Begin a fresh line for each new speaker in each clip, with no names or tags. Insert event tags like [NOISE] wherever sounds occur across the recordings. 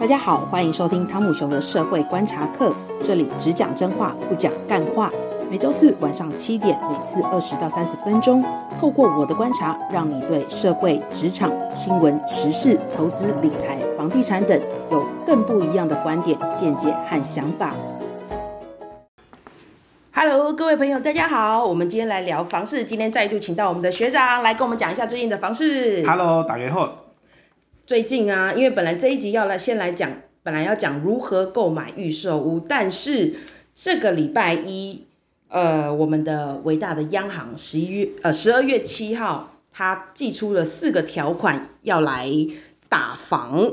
大家好，欢迎收听汤姆熊的社会观察课，这里只讲真话，不讲干话。每周四晚上七点，每次二十到三十分钟，透过我的观察，让你对社会、职场、新闻、时事、投资、理财、房地产等有更不一样的观点、见解和想法。Hello，各位朋友，大家好，我们今天来聊房市。今天再度请到我们的学长来跟我们讲一下最近的房市。
Hello，大家好。
最近啊，因为本来这一集要来先来讲，本来要讲如何购买预售屋，但是这个礼拜一，呃，我们的伟大的央行十一月呃十二月七号，他祭出了四个条款要来打房，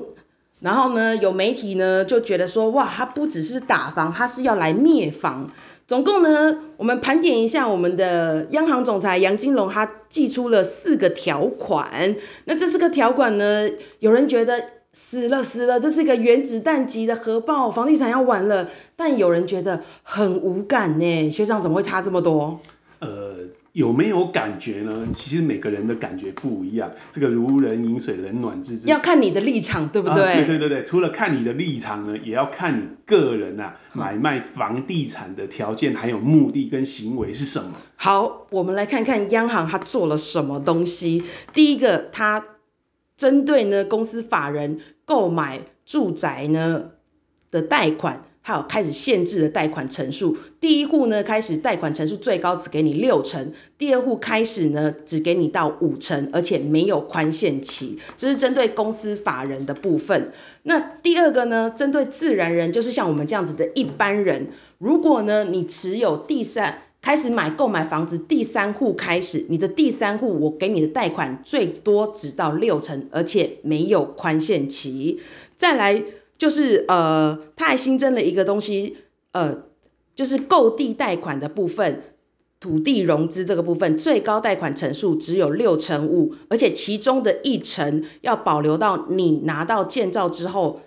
然后呢，有媒体呢就觉得说，哇，他不只是打房，他是要来灭房。总共呢，我们盘点一下我们的央行总裁杨金龙，他祭出了四个条款。那这四个条款呢，有人觉得死了死了，这是一个原子弹级的核爆，房地产要完了。但有人觉得很无感呢，学长怎么会差这么多？
呃。有没有感觉呢？其实每个人的感觉不一样。这个如人饮水，冷暖自知。
要看你的立场，对不对？
啊、对对对对。除了看你的立场呢，也要看你个人啊，买卖房地产的条件，还有目的跟行为是什么。
好，我们来看看央行它做了什么东西。第一个，它针对呢公司法人购买住宅呢的贷款。还有开始限制的贷款成数，第一户呢开始贷款成数最高只给你六成，第二户开始呢只给你到五成，而且没有宽限期，这是针对公司法人的部分。那第二个呢，针对自然人，就是像我们这样子的一般人，如果呢你持有第三开始买购买房子第三户开始，你的第三户我给你的贷款最多只到六成，而且没有宽限期，再来。就是呃，他还新增了一个东西，呃，就是购地贷款的部分，土地融资这个部分，最高贷款成数只有六成五，而且其中的一成要保留到你拿到建造之后，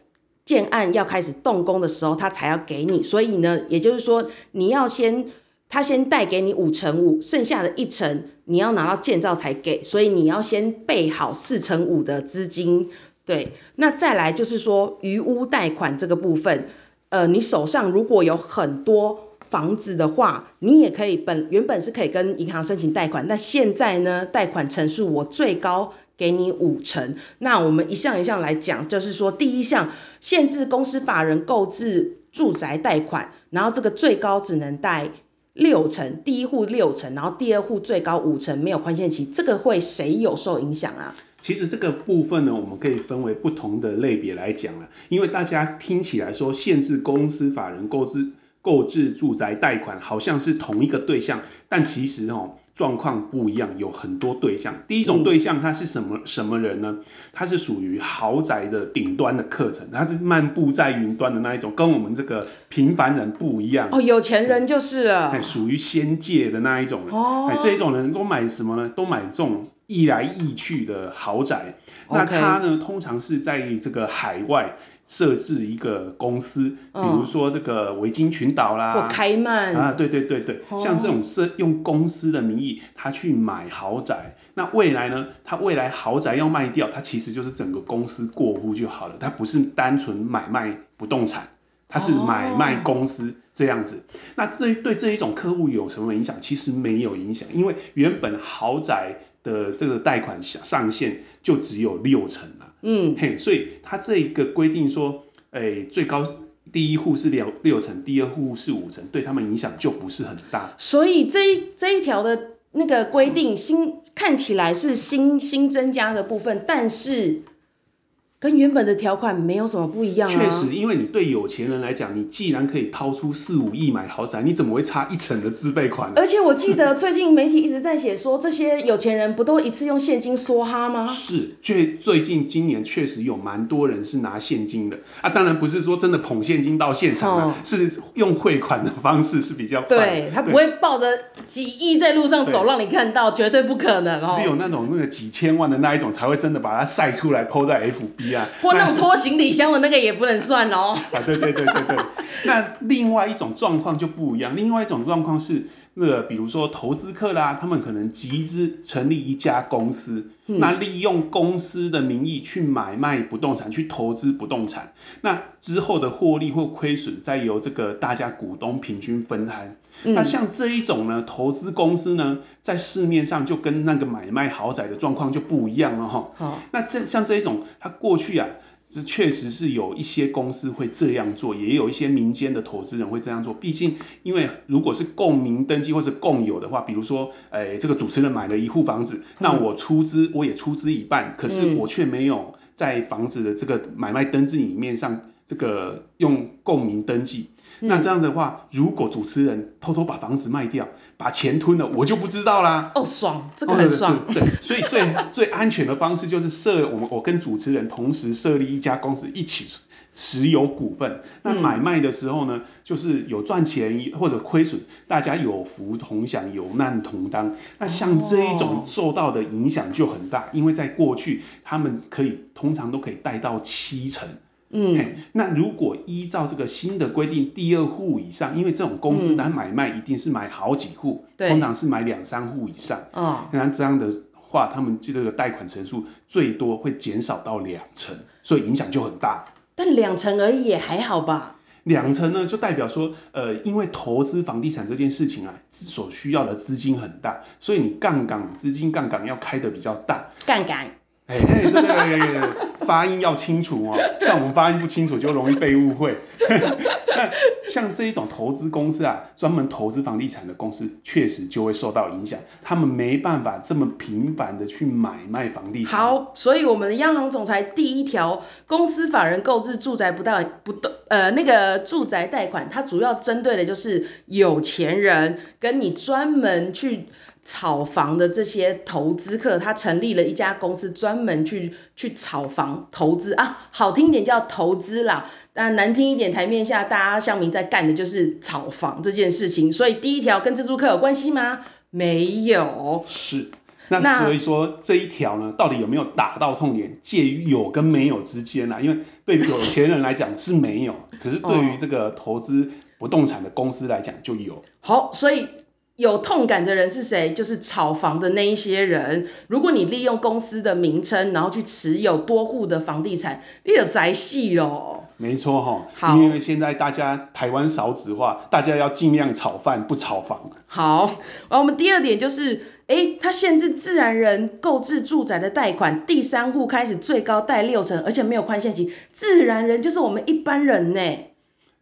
建案要开始动工的时候，他才要给你。所以呢，也就是说，你要先他先贷给你五成五，剩下的一成你要拿到建造才给，所以你要先备好四成五的资金。对，那再来就是说余屋贷款这个部分，呃，你手上如果有很多房子的话，你也可以本原本是可以跟银行申请贷款，那现在呢，贷款成数我最高给你五成。那我们一项一项来讲，就是说第一项限制公司法人购置住宅贷款，然后这个最高只能贷六成，第一户六成，然后第二户最高五成，没有宽限期，这个会谁有受影响啊？
其实这个部分呢，我们可以分为不同的类别来讲了，因为大家听起来说限制公司法人购置购置住宅贷款，好像是同一个对象，但其实哦状况不一样，有很多对象。第一种对象他是什么什么人呢？他是属于豪宅的顶端的课程，他是漫步在云端的那一种，跟我们这个平凡人不一样。
哦，有钱人就是了，
哎，属于仙界的那一种人。哦，这一种人都买什么呢？都买这种。易来易去的豪宅.那他呢，通常是在这个海外设置一个公司，比如说这个维京群岛啦，
或开曼
啊，对对对对，哦、像这种是用公司的名义，他去买豪宅。那未来呢，他未来豪宅要卖掉，他其实就是整个公司过户就好了，他不是单纯买卖不动产，他是买卖公司这样子。哦、那这对这一种客户有什么影响？其实没有影响，因为原本豪宅。的这个贷款上上限就只有六成了，嗯，嘿，所以他这一个规定说，哎、欸，最高第一户是六六成，第二户是五成，对他们影响就不是很大。
所以这一这一条的那个规定新看起来是新新增加的部分，但是。跟原本的条款没有什么不一样啊。
确实，因为你对有钱人来讲，你既然可以掏出四五亿买豪宅，你怎么会差一成的自备款呢？
而且我记得最近媒体一直在写说，这些有钱人不都一次用现金梭哈吗？[LAUGHS]
是，最最近今年确实有蛮多人是拿现金的啊。当然不是说真的捧现金到现场啊，嗯、是用汇款的方式是比较快。
对，他不会抱着几亿在路上走让你看到，绝对不可能哦。
只有那种那个几千万的那一种才会真的把它晒出来 po 在 FB。[LAUGHS]
或那种拖行李箱的那个也不能算哦。[LAUGHS]
啊，对对对对对。那另外一种状况就不一样，另外一种状况是那个比如说投资客啦，他们可能集资成立一家公司，嗯、那利用公司的名义去买卖不动产，去投资不动产，那之后的获利或亏损再由这个大家股东平均分摊。嗯、那像这一种呢，投资公司呢，在市面上就跟那个买卖豪宅的状况就不一样了哈。好，那这像这一种，它过去啊。这确实是有一些公司会这样做，也有一些民间的投资人会这样做。毕竟，因为如果是共名登记或是共有的话，比如说，哎，这个主持人买了一户房子，嗯、那我出资，我也出资一半，可是我却没有在房子的这个买卖登记里面上这个用共名登记。嗯、那这样的话，如果主持人偷偷把房子卖掉，把钱吞了，我就不知道啦。
哦，爽，这个很爽。
哦、对，对，所以最最安全的方式就是设我们我跟主持人同时设立一家公司，一起持有股份。那买卖的时候呢，嗯、就是有赚钱或者亏损，大家有福同享，有难同当。那像这一种受到的影响就很大，哦、因为在过去他们可以通常都可以贷到七成。嗯，那如果依照这个新的规定，第二户以上，因为这种公司它买卖一定是买好几户，嗯、通常是买两三户以上。哦，那这样的话，他们这个贷款成数最多会减少到两成，所以影响就很大。
但两成而已也还好吧？
两成呢，就代表说，呃，因为投资房地产这件事情啊，所需要的资金很大，所以你杠杆资金杠杆要开的比较大。
杠杆。
哎，对对对对，发音要清楚哦。像我们发音不清楚，就容易被误会。[LAUGHS] 那像这一种投资公司啊，专门投资房地产的公司，确实就会受到影响。他们没办法这么频繁的去买卖房地产。
好，所以我们的央行总裁第一条，公司法人购置住宅不到不动呃那个住宅贷款，它主要针对的就是有钱人跟你专门去。炒房的这些投资客，他成立了一家公司，专门去去炒房投资啊，好听一点叫投资啦，但难听一点，台面下大家乡民在干的就是炒房这件事情。所以第一条跟自住客有关系吗？没有。
是，那所以说这一条呢，到底有没有打到痛点？介于有跟没有之间啊，因为对于有钱人来讲是没有，可是对于这个投资不动产的公司来讲就有。
好，所以。有痛感的人是谁？就是炒房的那一些人。如果你利用公司的名称，然后去持有多户的房地产，你有宅戏喽。
没错哈，好，因为现在大家台湾少子化，大家要尽量炒饭不炒房。
好，然后我们第二点就是，哎、欸，它限制自然人购置住宅的贷款，第三户开始最高贷六成，而且没有宽限期。自然人就是我们一般人呢，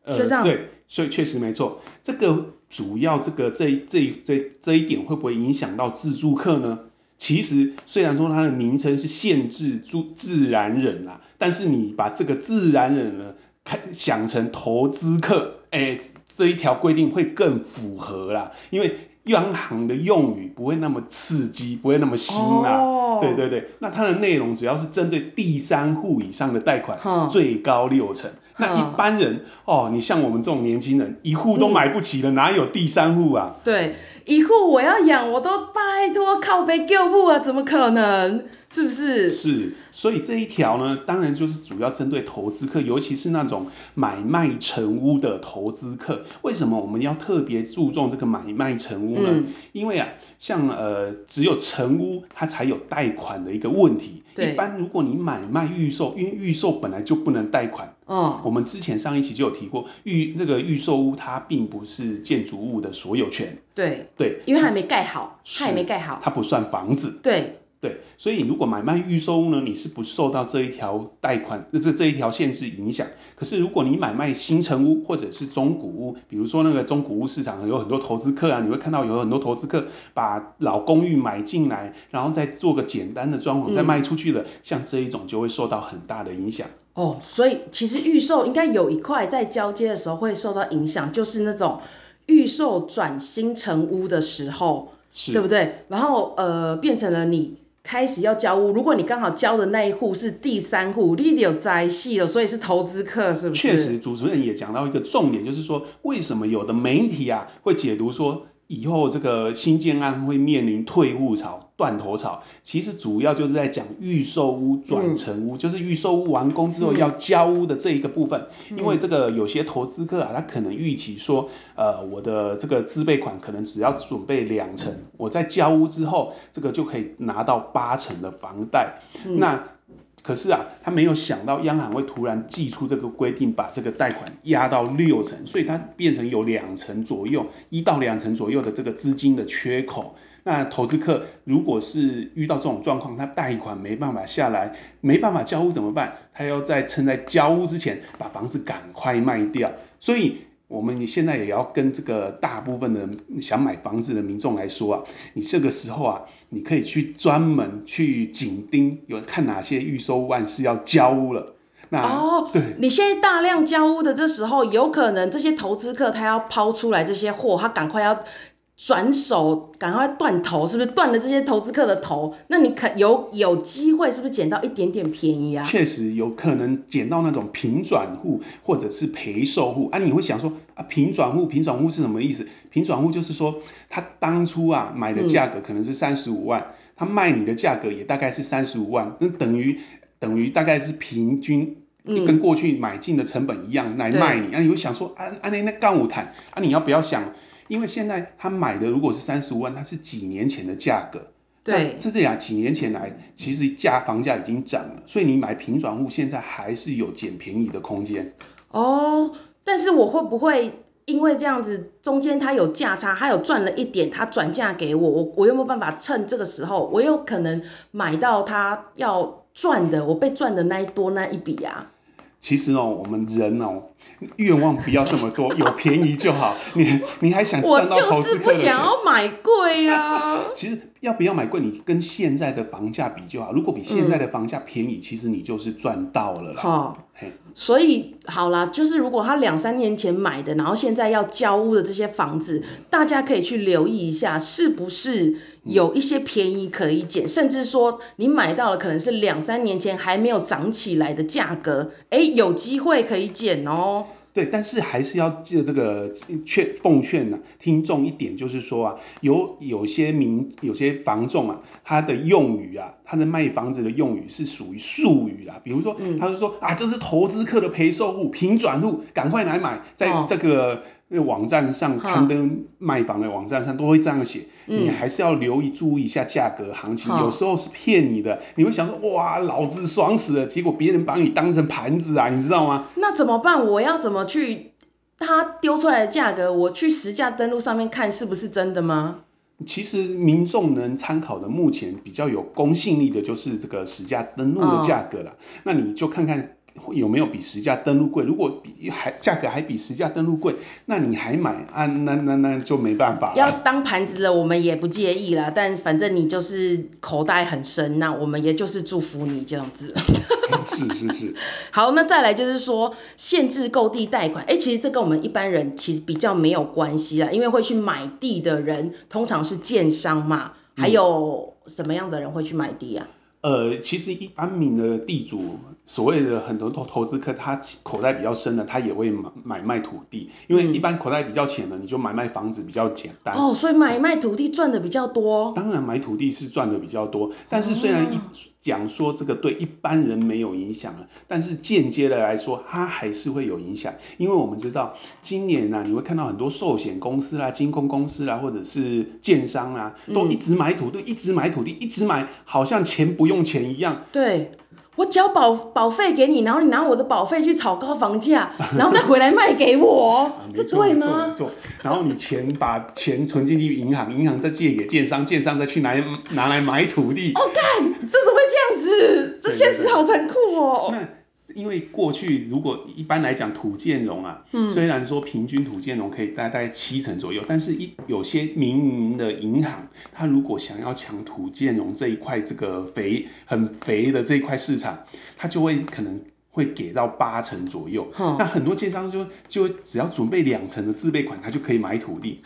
呃。对，所以确实没错，这个。主要这个这这这这一点会不会影响到自助客呢？其实虽然说它的名称是限制住自然人啦，但是你把这个自然人呢，看想成投资客，哎、欸，这一条规定会更符合啦，因为央行的用语不会那么刺激，不会那么新啦。哦、对对对，那它的内容主要是针对第三户以上的贷款，哦、最高六成。[LAUGHS] 那一般人哦，你像我们这种年轻人，一户都买不起了，嗯、哪有第三户啊？
对，一户我要养，我都拜托靠背救物啊，怎么可能？是不是？
是，所以这一条呢，当然就是主要针对投资客，尤其是那种买卖成屋的投资客。为什么我们要特别注重这个买卖成屋呢？嗯、因为啊，像呃，只有成屋它才有贷款的一个问题。对一般如果你买卖预售，因为预售本来就不能贷款。嗯。我们之前上一期就有提过，预那个预售屋它并不是建筑物的所有
权。
对
对，因为还没盖好，它还没盖好，
它不算房子。
对。
对，所以如果买卖预售屋呢，你是不受到这一条贷款这这一条限制影响。可是如果你买卖新城屋或者是中古屋，比如说那个中古屋市场有很多投资客啊，你会看到有很多投资客把老公寓买进来，然后再做个简单的装潢再卖出去了，嗯、像这一种就会受到很大的影响。
哦，所以其实预售应该有一块在交接的时候会受到影响，就是那种预售转新城屋的时候，是对不对？然后呃，变成了你。开始要交屋，如果你刚好交的那一户是第三户，你有灾系了，所以是投资客，是不是？
确实，主持人也讲到一个重点，就是说为什么有的媒体啊会解读说以后这个新建案会面临退户潮？断头草，其实主要就是在讲预售屋转成屋，嗯、就是预售屋完工之后要交屋的这一个部分。嗯、因为这个有些投资客啊，他可能预期说，呃，我的这个自备款可能只要准备两成，我在交屋之后，这个就可以拿到八成的房贷。嗯、那可是啊，他没有想到央行会突然寄出这个规定，把这个贷款压到六成，所以它变成有两成左右，一到两成左右的这个资金的缺口。那投资客如果是遇到这种状况，他贷款没办法下来，没办法交屋怎么办？他要在趁在交屋之前把房子赶快卖掉，所以。我们现在也要跟这个大部分的想买房子的民众来说啊，你这个时候啊，你可以去专门去紧盯，有看哪些预售万是要交屋了。那
哦，对，你现在大量交屋的这时候，有可能这些投资客他要抛出来这些货，他赶快要。转手赶快断头，是不是断了这些投资客的头？那你可有有机会，是不是捡到一点点便宜啊？
确实有可能捡到那种平转户或者是陪售户啊！你会想说啊，平转户平转户是什么意思？平转户就是说，他当初啊买的价格可能是三十五万，嗯、他卖你的价格也大概是三十五万，那等于等于大概是平均跟过去买进的成本一样、嗯、来卖你。对啊，你会想说啊啊那那干五谈啊，你要不要想？因为现在他买的如果是三十五万，它是几年前的价格，
对，
是这样，几年前来其实价房价已经涨了，所以你买平转户现在还是有捡便宜的空间。
哦，但是我会不会因为这样子中间他有价差，他有赚了一点，他转嫁给我，我我有没有办法趁这个时候，我有可能买到他要赚的，我被赚的那一多那一笔啊？
其实哦，我们人哦。愿望不要这么多，有便宜就好。你你还想？我就是不想要买贵呀。其实要不要买贵，你跟现在的房价比就好。如果比现在的房价便宜，嗯、其实你就是赚到了啦。
好，所以好啦，就是如果他两三年前买的，然后现在要交屋的这些房子，大家可以去留意一下，是不是有一些便宜可以捡，甚至说你买到了可能是两三年前还没有涨起来的价格，哎，有机会可以捡哦。
对，但是还是要记得这个劝奉劝呢、啊，听众一点就是说啊，有有些民有些房仲啊，他的用语啊，他的卖房子的用语是属于术语啊，比如说，他就说啊，这是投资客的陪售户、平转户，赶快来买，在这个。哦那网站上刊登卖房的网站上都会这样写，嗯、你还是要留意注意一下价格行情，嗯、有时候是骗你的。你会想说哇，老子爽死了，结果别人把你当成盘子啊，你知道吗？
那怎么办？我要怎么去他丢出来的价格？我去实价登录上面看是不是真的吗？
其实民众能参考的，目前比较有公信力的就是这个实价登录的价格了。哦、那你就看看。有没有比实价登录贵？如果比还价格还比实价登录贵，那你还买啊？那那那就没办法了。
要当盘子了，我们也不介意啦。但反正你就是口袋很深，那我们也就是祝福你这样子。[LAUGHS]
是是是。
好，那再来就是说限制购地贷款。哎、欸，其实这跟我们一般人其实比较没有关系啦，因为会去买地的人通常是建商嘛。还有什么样的人会去买地啊？
呃，其实一般民的地主。所谓的很多投投资客，他口袋比较深的，他也会买买卖土地，因为一般口袋比较浅的，你就买卖房子比较简单。
哦，所以买卖土地赚的比较多。
当然，买土地是赚的比较多，但是虽然一讲说这个对一般人没有影响了，但是间接的来说，它还是会有影响，因为我们知道今年呢、啊，你会看到很多寿险公司啦、金控公司啦，或者是建商啊，都一直买土地，一直买土地，一直买，好像钱不用钱一样。
对。我交保保费给你，然后你拿我的保费去炒高房价，[LAUGHS] 然后再回来卖给我，啊、这对吗？
没错，然后你钱把钱存进去银行，银行再借给建商，建商再去拿拿来买土地。
哦，干，这怎么会这样子？这现实好残酷哦。
因为过去如果一般来讲土建融啊，嗯、虽然说平均土建融可以大概七成左右，但是一有些民营的银行，它如果想要抢土建融这一块这个肥很肥的这一块市场，它就会可能会给到八成左右。嗯、那很多建商就就只要准备两成的自备款，他就可以买土地，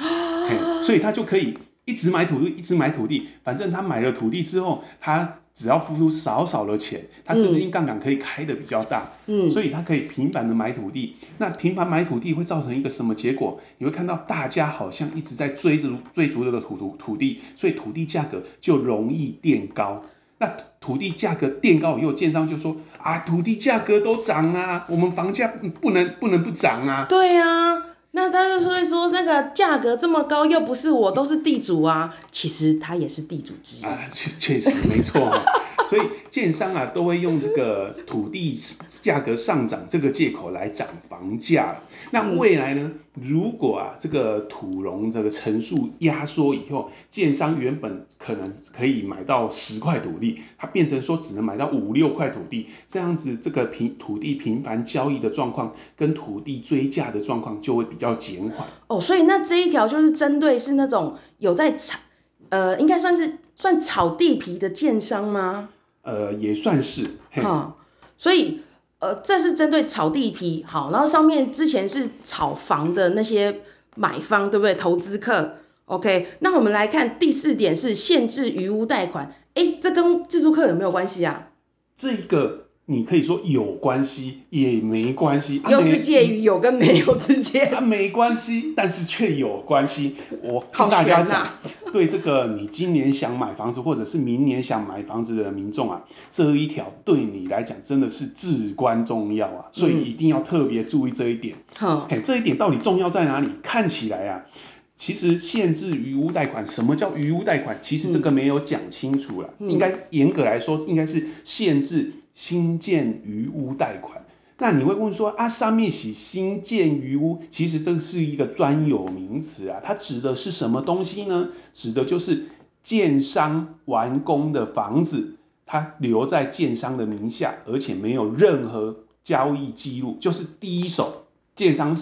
所以他就可以一直买土地，一直买土地，反正他买了土地之后，他。只要付出少少的钱，他资金杠杆可以开的比较大，嗯，所以他可以频繁的买土地。那频繁买土地会造成一个什么结果？你会看到大家好像一直在追逐追逐这个土土土地，所以土地价格就容易垫高。那土地价格垫高以后，建商就说啊，土地价格都涨啊，我们房价不能不能不涨啊。
对啊，那他就说说那个价格这么高，又不是我都是地主啊，其实他也是地主之一啊，
确确实没错。[LAUGHS] 所以建商啊，都会用这个土地价格上涨这个借口来涨房价。那未来呢？如果啊，这个土地这个层数压缩以后，建商原本可能可以买到十块土地，它变成说只能买到五六块土地，这样子这个平土地频繁交易的状况，跟土地追价的状况就会比较减缓。
哦，所以那这一条就是针对是那种有在炒，呃，应该算是算炒地皮的建商吗？
呃，也算是，
好，所以呃，这是针对炒地皮，好，然后上面之前是炒房的那些买方，对不对？投资客，OK，那我们来看第四点是限制余屋贷款，哎，这跟自住客有没有关系啊？
这个。你可以说有关系，也没关系，
又是介于有跟没有之间。
啊，没关系，但是却有关系。我跟大家讲，啊、对这个你今年想买房子，或者是明年想买房子的民众啊，这一条对你来讲真的是至关重要啊，所以一定要特别注意这一点。好、嗯，这一点到底重要在哪里？看起来啊，其实限制余屋贷款，什么叫余屋贷款？其实这个没有讲清楚了。嗯、应该严格来说，应该是限制。新建余屋贷款，那你会问说啊，上面写新建余屋，其实这是一个专有名词啊，它指的是什么东西呢？指的就是建商完工的房子，它留在建商的名下，而且没有任何交易记录，就是第一手建商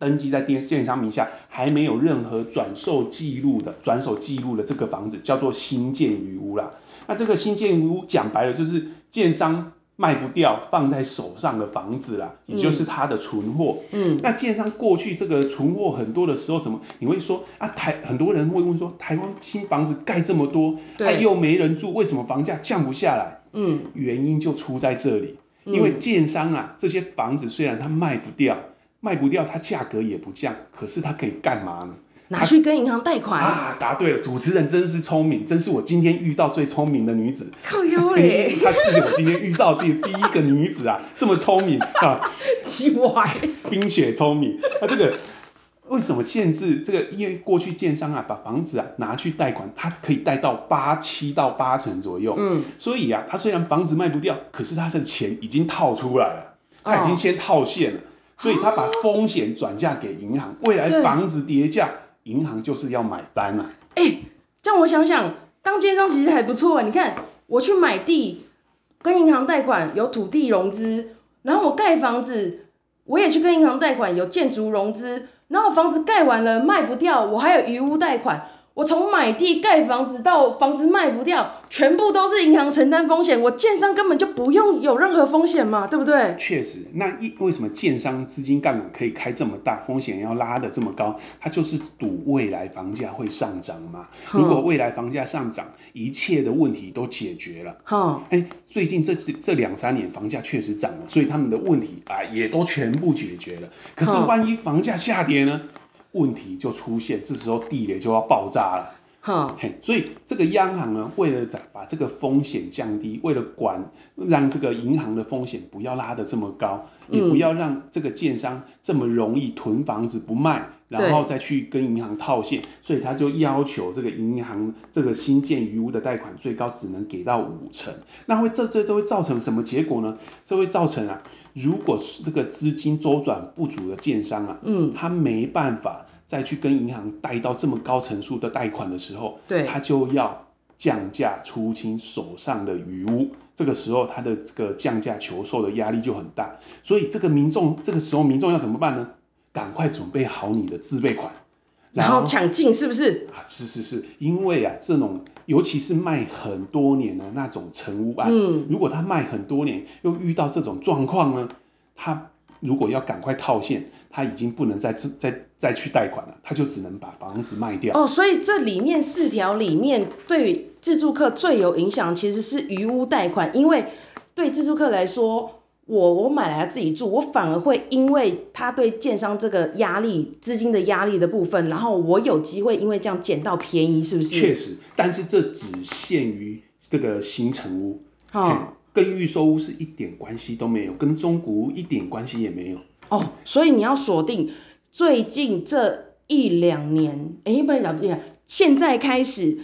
登记在建建商名下，还没有任何转售记录的转手记录的这个房子，叫做新建余屋啦。那这个新建余屋讲白了就是建商卖不掉放在手上的房子啦，也就是他的存货。嗯，那建商过去这个存货很多的时候，怎么你会说啊？台很多人会问说，台湾新房子盖这么多，对，啊，又没人住，为什么房价降不下来？嗯，原因就出在这里，因为建商啊，这些房子虽然它卖不掉，卖不掉，它价格也不降，可是它可以干嘛呢？
拿去跟银行贷款
啊！答对了，主持人真是聪明，真是我今天遇到最聪明的女子。
靠腰嘞！[LAUGHS]
她是我今天遇到的第第一个女子啊，这么聪明啊！[LAUGHS]
奇怪，[LAUGHS]
冰雪聪明。啊，这个为什么限制这个？因为过去建商啊，把房子啊拿去贷款，它可以贷到八七到八成左右。嗯，所以啊，他虽然房子卖不掉，可是他的钱已经套出来了，他已经先套现了，哦、所以他把风险转嫁给银行，未来房子跌价。银行就是要买单啊！
哎、欸，这样我想想，当奸商其实还不错。你看，我去买地，跟银行贷款有土地融资，然后我盖房子，我也去跟银行贷款有建筑融资，然后房子盖完了卖不掉，我还有余屋贷款。我从买地盖房子到房子卖不掉，全部都是银行承担风险，我建商根本就不用有任何风险嘛，对不对？
确实，那一为什么建商资金杠杆可以开这么大，风险要拉的这么高？它就是赌未来房价会上涨嘛。如果未来房价上涨，一切的问题都解决了。好，哎，最近这这两三年房价确实涨了，所以他们的问题啊也都全部解决了。可是万一房价下跌呢？问题就出现，这时候地雷就要爆炸了。所以这个央行呢，为了把这个风险降低，为了管让这个银行的风险不要拉得这么高，嗯、也不要让这个建商这么容易囤房子不卖，然后再去跟银行套现，所以他就要求这个银行这个新建余屋的贷款最高只能给到五成。那会这这都会造成什么结果呢？这会造成啊。如果是这个资金周转不足的建商啊，嗯，他没办法再去跟银行贷到这么高层数的贷款的时候，对，他就要降价出清手上的余屋，这个时候他的这个降价求售的压力就很大，所以这个民众这个时候民众要怎么办呢？赶快准备好你的自备款。
然后抢进是不是
啊？是是是，因为啊，这种尤其是卖很多年的那种成屋案，嗯，如果他卖很多年，又遇到这种状况呢，他如果要赶快套现，他已经不能再再再去贷款了，他就只能把房子卖掉。
哦，所以这里面四条里面对自住客最有影响其实是余屋贷款，因为对自住客来说。我我买来自己住，我反而会因为他对建商这个压力、资金的压力的部分，然后我有机会因为这样捡到便宜，是不是？
确实，但是这只限于这个新成屋，哦，跟预售屋是一点关系都没有，跟中古屋一点关系也没有。
哦，所以你要锁定最近这一两年，哎，不能讲，现在开始。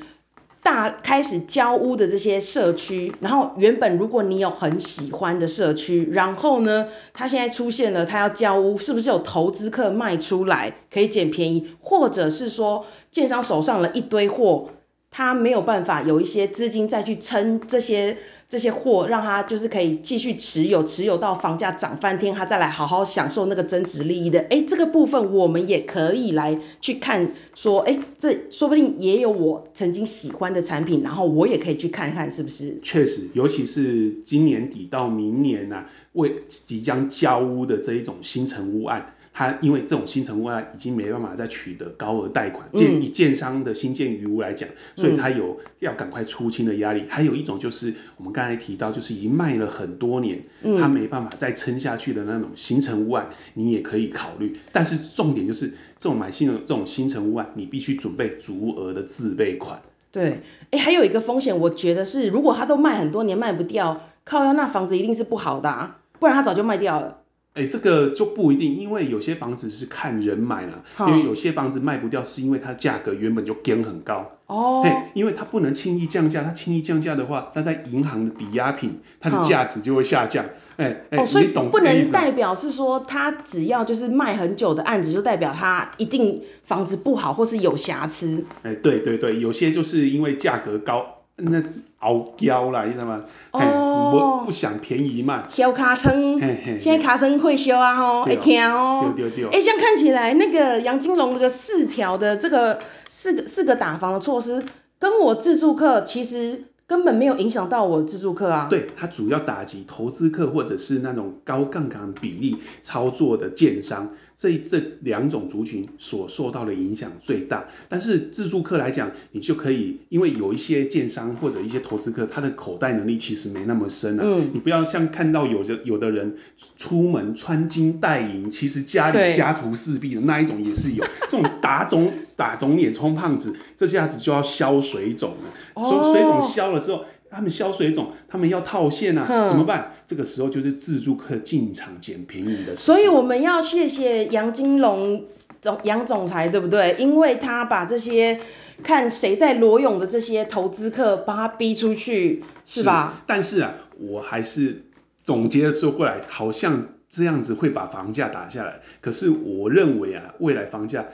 大开始交屋的这些社区，然后原本如果你有很喜欢的社区，然后呢，他现在出现了他要交屋，是不是有投资客卖出来可以捡便宜，或者是说建商手上了一堆货，他没有办法有一些资金再去撑这些。这些货让他就是可以继续持有，持有到房价涨翻天，他再来好好享受那个增值利益的。哎，这个部分我们也可以来去看，说，哎，这说不定也有我曾经喜欢的产品，然后我也可以去看看是不是。
确实，尤其是今年底到明年呐、啊，为即将交屋的这一种新成屋案。他因为这种新城屋啊，已经没办法再取得高额贷款，建以建商的新建余屋来讲，所以他有要赶快出清的压力。还有一种就是我们刚才提到，就是已经卖了很多年，他没办法再撑下去的那种新城屋啊，你也可以考虑。但是重点就是这种买新的这种新城屋啊，你必须准备足额的自备款。
对，哎，还有一个风险，我觉得是如果他都卖很多年卖不掉，靠腰那房子一定是不好的啊，不然他早就卖掉了。
哎、欸，这个就不一定，因为有些房子是看人买了，因为有些房子卖不掉，是因为它价格原本就跟很高哦。因为它不能轻易降价，它轻易降价的话，它在银行的抵押品，它的价值就会下降。哎哎，
所以不能代表是说，它只要就是卖很久的案子，就代表它一定房子不好或是有瑕疵。
哎、欸，对对对，有些就是因为价格高。那傲娇啦，你知道吗？哦，不不想便宜卖。
修卡层，现在卡层会修啊，吼，会听哦。
对对对。
哎、欸，这样看起来，那个杨金龙这个四条的这个四个四个打房的措施，跟我自助客其实根本没有影响到我自助客啊。
对，它主要打击投资客或者是那种高杠杆比例操作的建商。这这两种族群所受到的影响最大，但是自住客来讲，你就可以，因为有一些建商或者一些投资客，他的口袋能力其实没那么深啊。嗯。你不要像看到有的有的人出门穿金戴银，其实家里家徒四壁的那一种也是有。这种打肿打肿脸充胖子，这下子就要消水肿了。哦。水肿消了之后。他们消水肿，他们要套现啊，怎么办？这个时候就是自助客进场捡便宜的时候。
所以我们要谢谢杨金龙总杨总裁，对不对？因为他把这些看谁在裸泳的这些投资客，把他逼出去，是吧？
是，但是啊，我还是总结的说过来，好像这样子会把房价打下来。可是我认为啊，未来房价。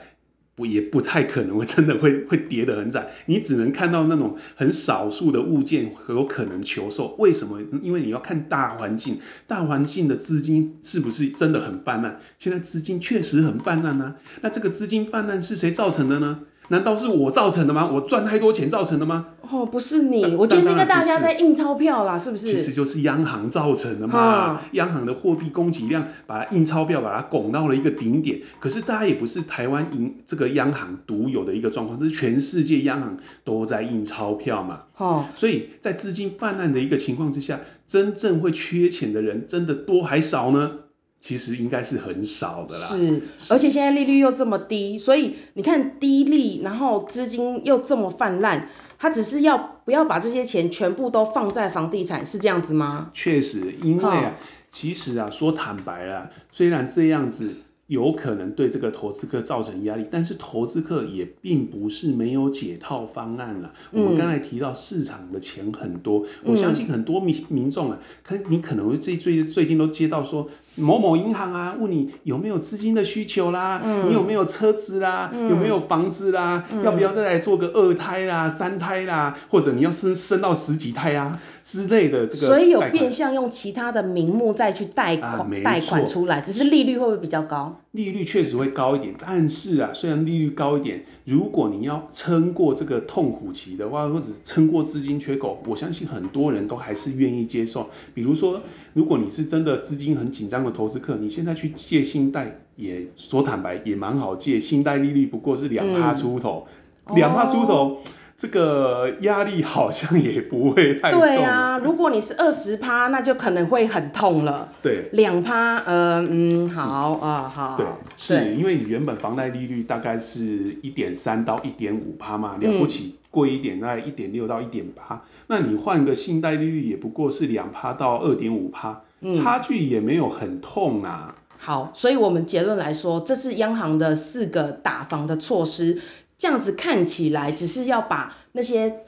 也不太可能会真的会会跌得很惨，你只能看到那种很少数的物件有可能求售。为什么？因为你要看大环境，大环境的资金是不是真的很泛滥？现在资金确实很泛滥呢。那这个资金泛滥是谁造成的呢？难道是我造成的吗？我赚太多钱造成的吗？
哦，不是你，我觉得是一个大家在印钞票啦，是不是？
其实就是央行造成的嘛。嗯、央行的货币供给量把它印钞票把它拱到了一个顶点。可是大家也不是台湾银这个央行独有的一个状况，这是全世界央行都在印钞票嘛。哦，所以在资金泛滥的一个情况之下，真正会缺钱的人真的多还少呢？其实应该是很少的啦，
是，而且现在利率又这么低，所以你看低利，然后资金又这么泛滥，他只是要不要把这些钱全部都放在房地产，是这样子吗？
确实，因为啊，其实啊，说坦白啊，虽然这样子。有可能对这个投资客造成压力，但是投资客也并不是没有解套方案了。嗯、我们刚才提到市场的钱很多，嗯、我相信很多民民众啊，可你可能会最最最近都接到说某某银行啊，问你有没有资金的需求啦，嗯、你有没有车子啦，嗯、有没有房子啦，嗯、要不要再来做个二胎啦、三胎啦，或者你要生生到十几胎啊？之类的这个，
所以有变相用其他的名目再去贷款贷、啊、款出来，只是利率会不会比较高？
利率确实会高一点，但是啊，虽然利率高一点，如果你要撑过这个痛苦期的话，或者撑过资金缺口，我相信很多人都还是愿意接受。比如说，如果你是真的资金很紧张的投资客，你现在去借信贷，也说坦白也蛮好借，信贷利率不过是两趴出头，两趴、嗯、出头。这个压力好像也不会太重。
对啊，如果你是二十趴，那就可能会很痛了。
对，
两趴，呃，嗯，好啊，好。
对，是因为你原本房贷利率大概是一点三到一点五趴嘛，了不起贵一点，大概一点六到一点八。那你换个信贷利率也不过是两趴到二点五趴，差距也没有很痛啊。
好，所以我们结论来说，这是央行的四个打房的措施。这样子看起来，只是要把那些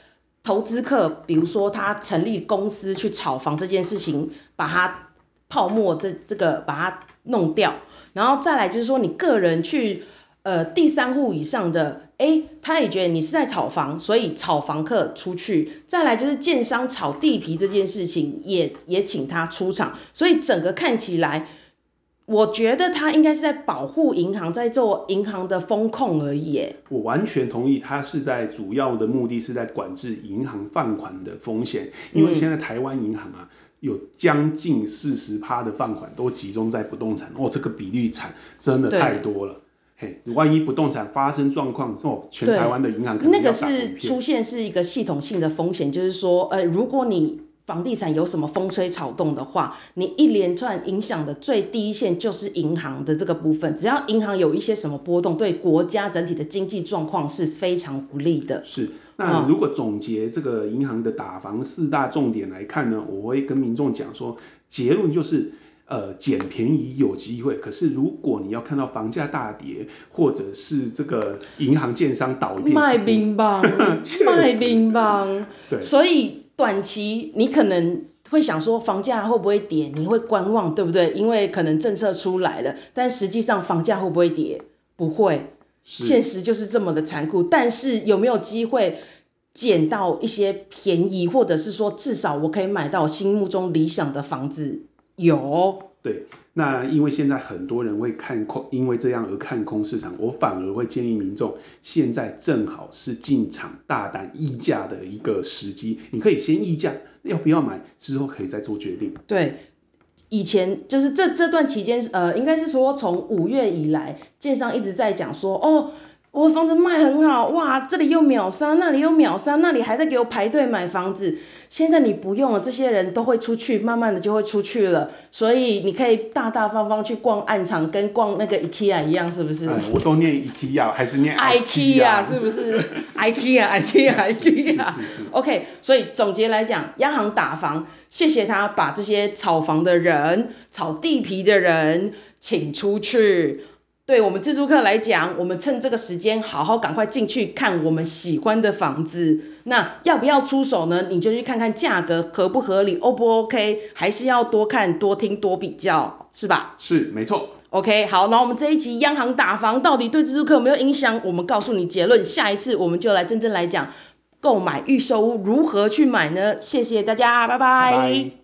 投资客，比如说他成立公司去炒房这件事情，把它泡沫这这个把它弄掉，然后再来就是说你个人去呃第三户以上的，诶，他也觉得你是在炒房，所以炒房客出去，再来就是建商炒地皮这件事情也，也也请他出场，所以整个看起来。我觉得他应该是在保护银行，在做银行的风控而已。
我完全同意，他是在主要的目的是在管制银行放款的风险，因为现在台湾银行啊，有将近四十趴的放款都集中在不动产，哦，这个比率产，真的太多了。嘿，万一不动产发生状况，哦，全台湾的银行可能
那个是出现是一个系统性的风险，就是说，呃，如果你。房地产有什么风吹草动的话，你一连串影响的最低一线就是银行的这个部分。只要银行有一些什么波动，对国家整体的经济状况是非常不利的。
是，那如果总结这个银行的打房四大重点来看呢，我会跟民众讲说，结论就是，呃，捡便宜有机会，可是如果你要看到房价大跌，或者是这个银行建商倒闭，
卖冰棒，[LAUGHS] 卖冰棒，对，[LAUGHS] 所以。短期你可能会想说房价会不会跌，你会观望，对不对？因为可能政策出来了，但实际上房价会不会跌？不会，现实就是这么的残酷。但是有没有机会捡到一些便宜，或者是说至少我可以买到心目中理想的房子？有。
对，那因为现在很多人会看空，因为这样而看空市场，我反而会建议民众，现在正好是进场大胆议价的一个时机。你可以先议价，要不要买，之后可以再做决定。
对，以前就是这这段期间，呃，应该是说从五月以来，建商一直在讲说，哦。我的房子卖很好哇，这里又秒杀，那里又秒杀，那里还在给我排队买房子。现在你不用了，这些人都会出去，慢慢的就会出去了。所以你可以大大方方去逛暗场，跟逛那个 IKEA 一样，是不是？
嗯、我都念 IKEA 还是念 [LAUGHS]
IKEA 是不是？[LAUGHS] IKEA IKEA IKEA。OK，所以总结来讲，央行打房，谢谢他把这些炒房的人、炒地皮的人请出去。对我们自住客来讲，我们趁这个时间好好赶快进去看我们喜欢的房子。那要不要出手呢？你就去看看价格合不合理，O 不 OK？还是要多看、多听、多比较，是吧？
是，没错。
OK，好，那我们这一集央行打房到底对自住客有没有影响？我们告诉你结论。下一次我们就来真正来讲购买预售屋如何去买呢？谢谢大家，拜拜。拜拜。